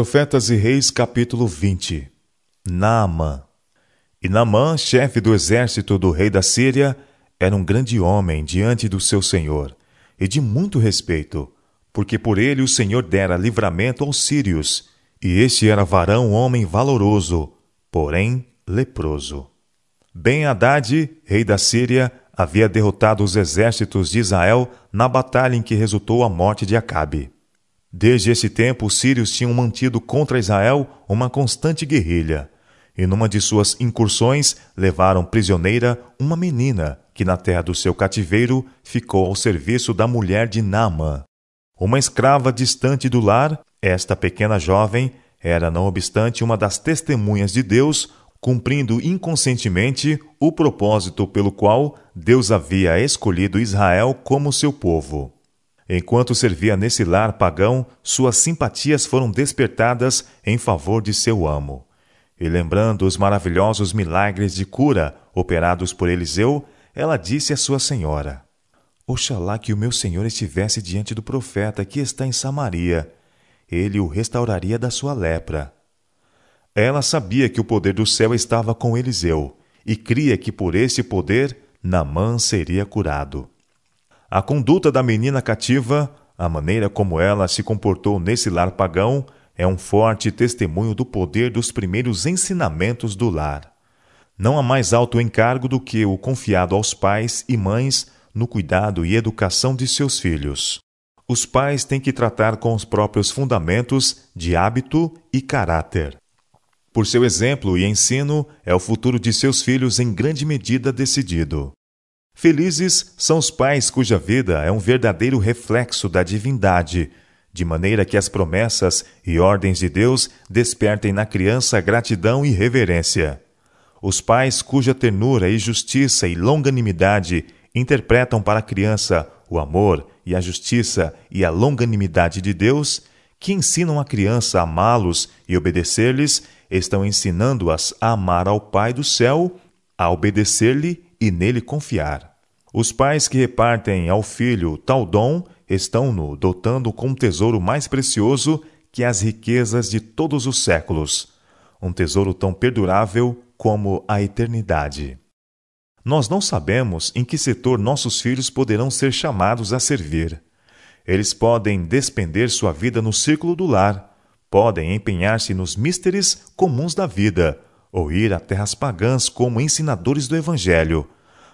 Profetas e Reis, capítulo 20 Naamã E Naamã, chefe do exército do rei da Síria, era um grande homem diante do seu senhor, e de muito respeito, porque por ele o Senhor dera livramento aos sírios, e este era varão homem valoroso, porém leproso. Ben-Hadad, rei da Síria, havia derrotado os exércitos de Israel na batalha em que resultou a morte de Acabe. Desde esse tempo, os sírios tinham mantido contra Israel uma constante guerrilha, e numa de suas incursões levaram prisioneira uma menina que, na terra do seu cativeiro, ficou ao serviço da mulher de Naamã. Uma escrava distante do lar, esta pequena jovem era, não obstante, uma das testemunhas de Deus, cumprindo inconscientemente o propósito pelo qual Deus havia escolhido Israel como seu povo. Enquanto servia nesse lar pagão, suas simpatias foram despertadas em favor de seu amo. E lembrando os maravilhosos milagres de cura operados por Eliseu, ela disse à sua senhora: Oxalá que o meu senhor estivesse diante do profeta que está em Samaria. Ele o restauraria da sua lepra. Ela sabia que o poder do céu estava com Eliseu e cria que por esse poder Namã seria curado. A conduta da menina cativa, a maneira como ela se comportou nesse lar pagão, é um forte testemunho do poder dos primeiros ensinamentos do lar. Não há mais alto encargo do que o confiado aos pais e mães no cuidado e educação de seus filhos. Os pais têm que tratar com os próprios fundamentos de hábito e caráter. Por seu exemplo e ensino, é o futuro de seus filhos em grande medida decidido. Felizes são os pais cuja vida é um verdadeiro reflexo da divindade, de maneira que as promessas e ordens de Deus despertem na criança gratidão e reverência. Os pais cuja ternura e justiça e longanimidade interpretam para a criança o amor e a justiça e a longanimidade de Deus, que ensinam a criança a amá-los e obedecer-lhes, estão ensinando-as a amar ao Pai do céu, a obedecer-lhe e nele confiar. Os pais que repartem ao filho tal dom estão-no dotando com um tesouro mais precioso que as riquezas de todos os séculos, um tesouro tão perdurável como a eternidade. Nós não sabemos em que setor nossos filhos poderão ser chamados a servir. Eles podem despender sua vida no círculo do lar, podem empenhar-se nos místeres comuns da vida, ou ir a terras pagãs como ensinadores do Evangelho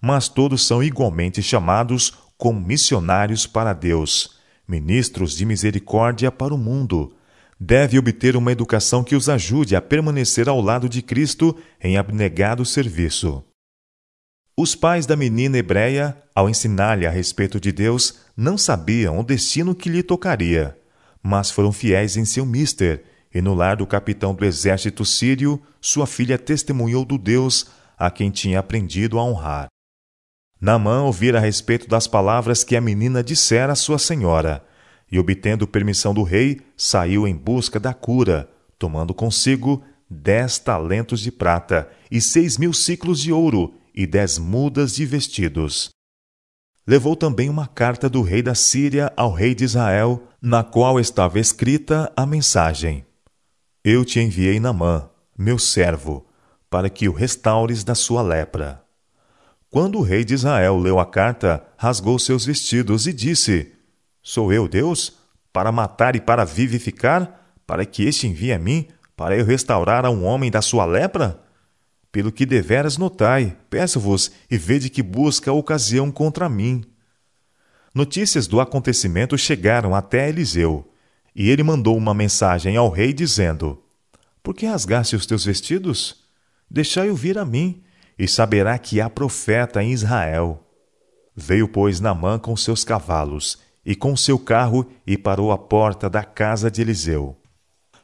mas todos são igualmente chamados como missionários para Deus, ministros de misericórdia para o mundo. Deve obter uma educação que os ajude a permanecer ao lado de Cristo em abnegado serviço. Os pais da menina hebreia, ao ensinar-lhe a respeito de Deus, não sabiam o destino que lhe tocaria, mas foram fiéis em seu mister, e no lar do capitão do exército sírio, sua filha testemunhou do Deus a quem tinha aprendido a honrar. Naamã ouvira a respeito das palavras que a menina dissera à sua senhora, e, obtendo permissão do rei, saiu em busca da cura, tomando consigo dez talentos de prata e seis mil ciclos de ouro e dez mudas de vestidos. Levou também uma carta do rei da Síria ao rei de Israel, na qual estava escrita a mensagem: Eu te enviei Namã, meu servo, para que o restaures da sua lepra. Quando o rei de Israel leu a carta, rasgou seus vestidos e disse: Sou eu Deus? Para matar e para vivificar? Para que este envie a mim, para eu restaurar a um homem da sua lepra? Pelo que deveras notai, peço-vos, e vede que busca ocasião contra mim. Notícias do acontecimento chegaram até Eliseu, e ele mandou uma mensagem ao rei dizendo: Por que rasgaste os teus vestidos? Deixai-o vir a mim, e saberá que há profeta em Israel. Veio, pois, Namã com seus cavalos e com seu carro e parou à porta da casa de Eliseu.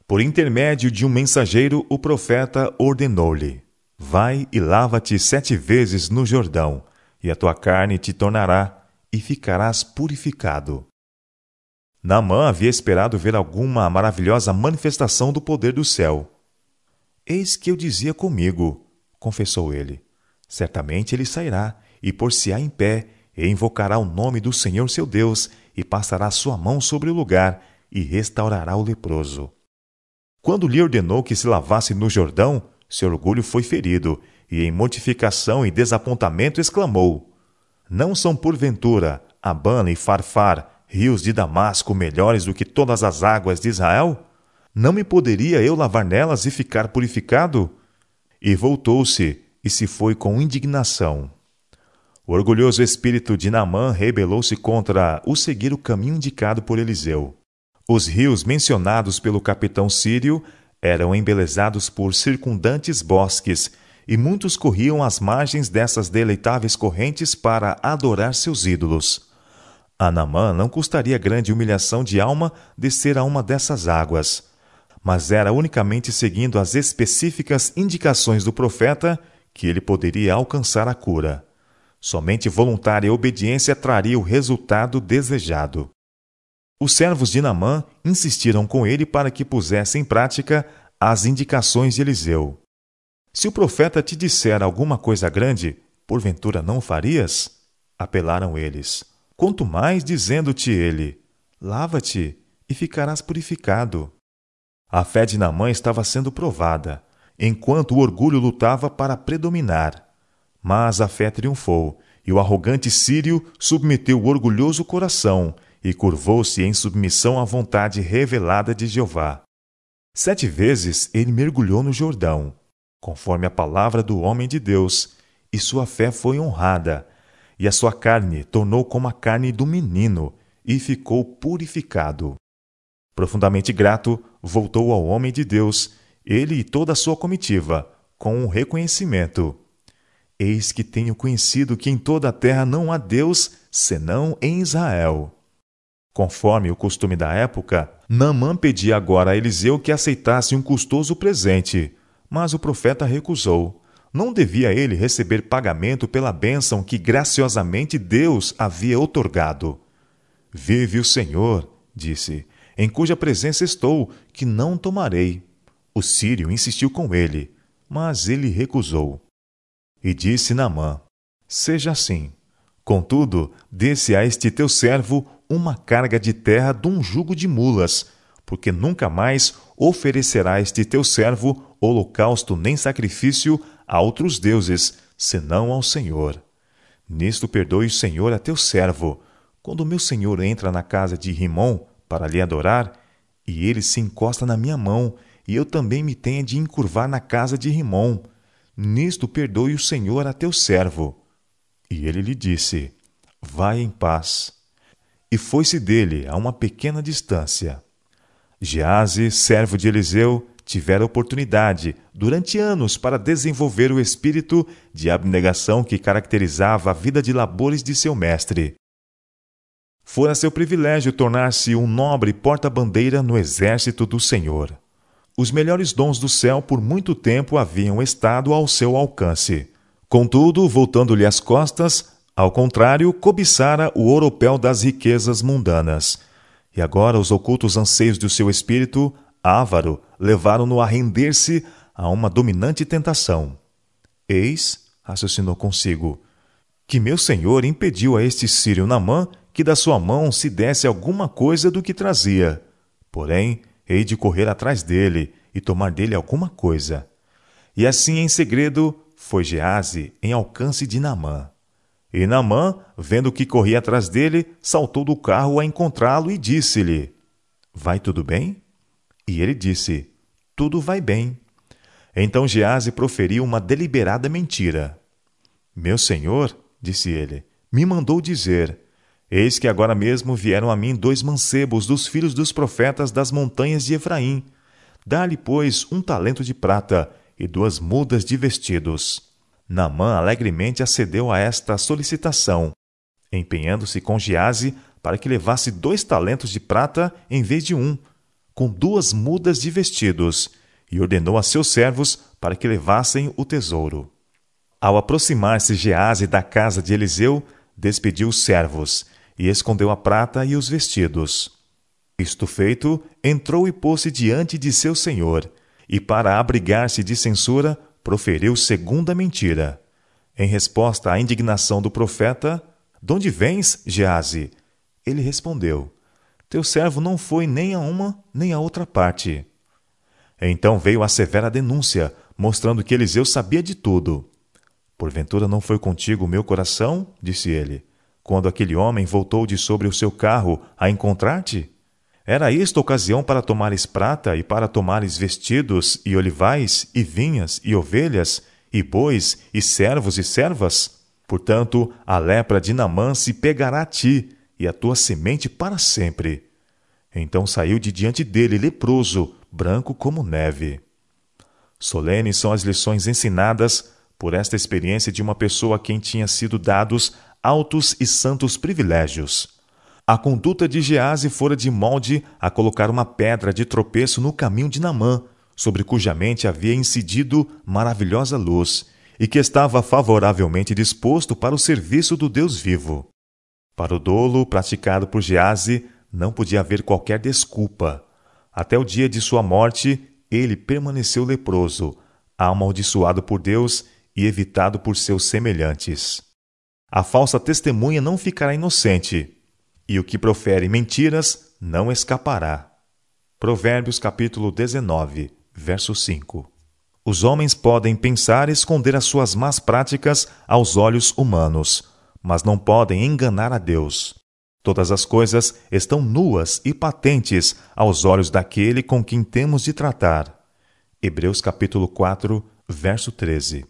Por intermédio de um mensageiro, o profeta ordenou-lhe: Vai e lava-te sete vezes no Jordão, e a tua carne te tornará, e ficarás purificado. Naamã havia esperado ver alguma maravilhosa manifestação do poder do céu. Eis que eu dizia comigo, confessou ele. Certamente ele sairá e por-se-á em pé, e invocará o nome do Senhor seu Deus, e passará sua mão sobre o lugar, e restaurará o leproso. Quando lhe ordenou que se lavasse no Jordão, seu orgulho foi ferido, e em mortificação e desapontamento exclamou: Não são porventura Abana e Farfar, rios de Damasco, melhores do que todas as águas de Israel? Não me poderia eu lavar nelas e ficar purificado? E voltou-se e se foi com indignação. O orgulhoso espírito de Naamã rebelou-se contra o seguir o caminho indicado por Eliseu. Os rios mencionados pelo capitão sírio eram embelezados por circundantes bosques, e muitos corriam às margens dessas deleitáveis correntes para adorar seus ídolos. A Naamã não custaria grande humilhação de alma descer a uma dessas águas mas era unicamente seguindo as específicas indicações do profeta que ele poderia alcançar a cura. Somente voluntária obediência traria o resultado desejado. Os servos de Namã insistiram com ele para que pusesse em prática as indicações de Eliseu. Se o profeta te disser alguma coisa grande, porventura não farias? Apelaram eles. Quanto mais dizendo-te ele: Lava-te e ficarás purificado. A fé de Namã estava sendo provada, enquanto o orgulho lutava para predominar. Mas a fé triunfou, e o arrogante sírio submeteu o orgulhoso coração e curvou-se em submissão à vontade revelada de Jeová. Sete vezes ele mergulhou no Jordão, conforme a palavra do homem de Deus, e sua fé foi honrada, e a sua carne tornou como a carne do menino, e ficou purificado. Profundamente grato, voltou ao homem de Deus, ele e toda a sua comitiva, com um reconhecimento. Eis que tenho conhecido que em toda a terra não há Deus senão em Israel. Conforme o costume da época, Naamã pedia agora a Eliseu que aceitasse um custoso presente, mas o profeta recusou. Não devia ele receber pagamento pela bênção que graciosamente Deus havia otorgado. Vive o Senhor, disse, em cuja presença estou, que não tomarei. O sírio insistiu com ele, mas ele recusou. E disse Naamã: Seja assim. Contudo, dê-se a este teu servo uma carga de terra de um jugo de mulas, porque nunca mais oferecerá este teu servo holocausto nem sacrifício a outros deuses, senão ao Senhor. Nisto perdoe o Senhor a teu servo. Quando meu senhor entra na casa de Rimon, para lhe adorar, e ele se encosta na minha mão, e eu também me tenha de encurvar na casa de Rimon. Nisto perdoe o Senhor a teu servo. E ele lhe disse: Vai em paz. E foi-se dele a uma pequena distância. Gease, servo de Eliseu, tivera oportunidade, durante anos, para desenvolver o espírito de abnegação que caracterizava a vida de labores de seu mestre. Fora seu privilégio tornar-se um nobre porta-bandeira no exército do Senhor. Os melhores dons do céu por muito tempo haviam estado ao seu alcance. Contudo, voltando-lhe as costas, ao contrário, cobiçara o oropel das riquezas mundanas. E agora os ocultos anseios do seu espírito, ávaro, levaram-no a render-se a uma dominante tentação. Eis, raciocinou consigo, que meu senhor impediu a este sírio Namã que da sua mão se desse alguma coisa do que trazia. Porém, hei de correr atrás dele e tomar dele alguma coisa. E assim, em segredo, foi Gease em alcance de Namã. E Namã, vendo que corria atrás dele, saltou do carro a encontrá-lo e disse-lhe: Vai tudo bem? E ele disse: Tudo vai bem. Então Gease proferiu uma deliberada mentira. Meu senhor, disse ele, me mandou dizer: Eis que agora mesmo vieram a mim dois mancebos dos filhos dos profetas das montanhas de Efraim. Dá-lhe, pois, um talento de prata e duas mudas de vestidos. Namã alegremente acedeu a esta solicitação, empenhando-se com Giase para que levasse dois talentos de prata em vez de um, com duas mudas de vestidos, e ordenou a seus servos para que levassem o tesouro. Ao aproximar-se Gease da casa de Eliseu, despediu os servos e escondeu a prata e os vestidos. Isto feito, entrou e pôs-se diante de seu senhor, e para abrigar-se de censura, proferiu segunda mentira. Em resposta à indignação do profeta, De onde vens, Gease? Ele respondeu, Teu servo não foi nem a uma nem a outra parte. Então veio a severa denúncia, mostrando que Eliseu sabia de tudo. Porventura não foi contigo o meu coração? disse ele, quando aquele homem voltou de sobre o seu carro a encontrar-te? Era isto ocasião para tomares prata e para tomares vestidos e olivais e vinhas e ovelhas e bois e servos e servas? Portanto, a lepra de Namã se pegará a ti e a tua semente para sempre. Então saiu de diante dele leproso, branco como neve. Solenes são as lições ensinadas por esta experiência de uma pessoa a quem tinha sido dados altos e santos privilégios. A conduta de Gease fora de molde a colocar uma pedra de tropeço no caminho de Namã, sobre cuja mente havia incidido maravilhosa luz, e que estava favoravelmente disposto para o serviço do Deus vivo. Para o dolo praticado por Gease, não podia haver qualquer desculpa. Até o dia de sua morte, ele permaneceu leproso, amaldiçoado por Deus e evitado por seus semelhantes. A falsa testemunha não ficará inocente, e o que profere mentiras não escapará. Provérbios capítulo 19, verso 5. Os homens podem pensar esconder as suas más práticas aos olhos humanos, mas não podem enganar a Deus. Todas as coisas estão nuas e patentes aos olhos daquele com quem temos de tratar. Hebreus capítulo 4, verso 13.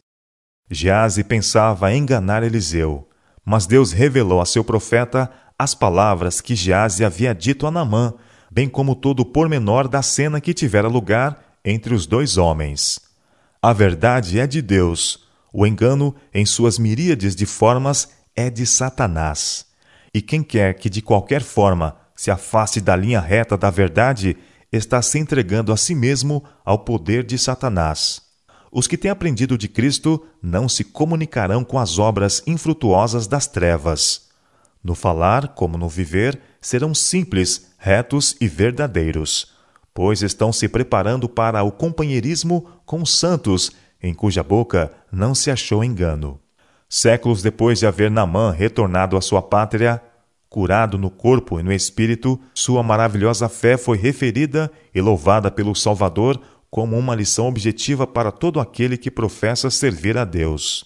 Gease pensava enganar Eliseu, mas Deus revelou a seu profeta as palavras que Gease havia dito a Namã, bem como todo o pormenor da cena que tivera lugar entre os dois homens. A verdade é de Deus, o engano, em suas miríades de formas, é de Satanás. E quem quer que de qualquer forma se afaste da linha reta da verdade, está se entregando a si mesmo ao poder de Satanás. Os que têm aprendido de Cristo não se comunicarão com as obras infrutuosas das trevas. No falar, como no viver, serão simples, retos e verdadeiros, pois estão se preparando para o companheirismo com os santos, em cuja boca não se achou engano. Séculos depois de haver Namã retornado à sua pátria, curado no corpo e no espírito, sua maravilhosa fé foi referida e louvada pelo Salvador como uma lição objetiva para todo aquele que professa servir a Deus.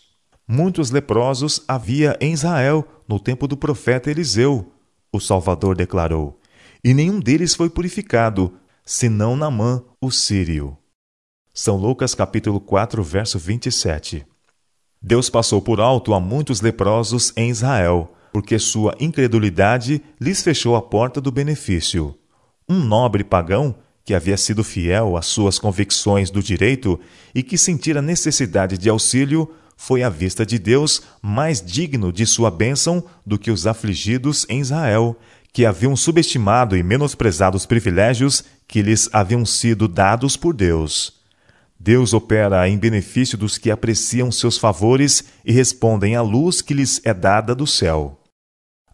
Muitos leprosos havia em Israel no tempo do profeta Eliseu, o Salvador declarou, e nenhum deles foi purificado, senão Namã, o sírio. São Lucas capítulo 4, verso 27. Deus passou por alto a muitos leprosos em Israel, porque sua incredulidade lhes fechou a porta do benefício. Um nobre pagão, que havia sido fiel às suas convicções do direito e que sentira necessidade de auxílio, foi à vista de Deus mais digno de sua bênção do que os afligidos em Israel, que haviam subestimado e menosprezado os privilégios que lhes haviam sido dados por Deus. Deus opera em benefício dos que apreciam seus favores e respondem à luz que lhes é dada do céu.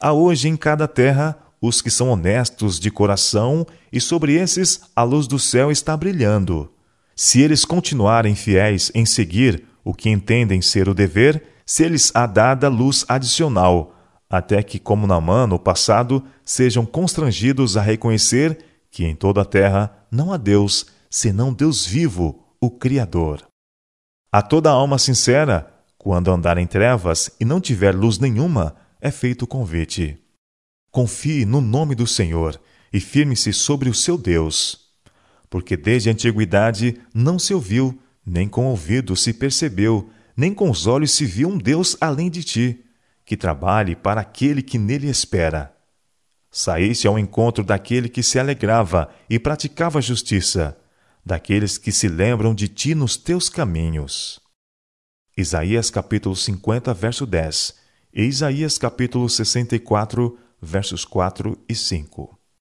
Há hoje em cada terra os que são honestos de coração, e sobre esses a luz do céu está brilhando. Se eles continuarem fiéis em seguir o que entendem ser o dever, se lhes há dada luz adicional, até que, como Namã no passado, sejam constrangidos a reconhecer que em toda a terra não há Deus, senão Deus vivo, o Criador. A toda alma sincera, quando andar em trevas e não tiver luz nenhuma, é feito o convite. Confie no nome do Senhor e firme-se sobre o seu Deus. Porque desde a antiguidade não se ouviu nem com o ouvido se percebeu, nem com os olhos se viu um Deus além de ti, que trabalhe para aquele que nele espera. Saíste ao encontro daquele que se alegrava e praticava justiça, daqueles que se lembram de ti nos teus caminhos. Isaías capítulo 50, verso 10 e Isaías capítulo 64, versos 4 e 5.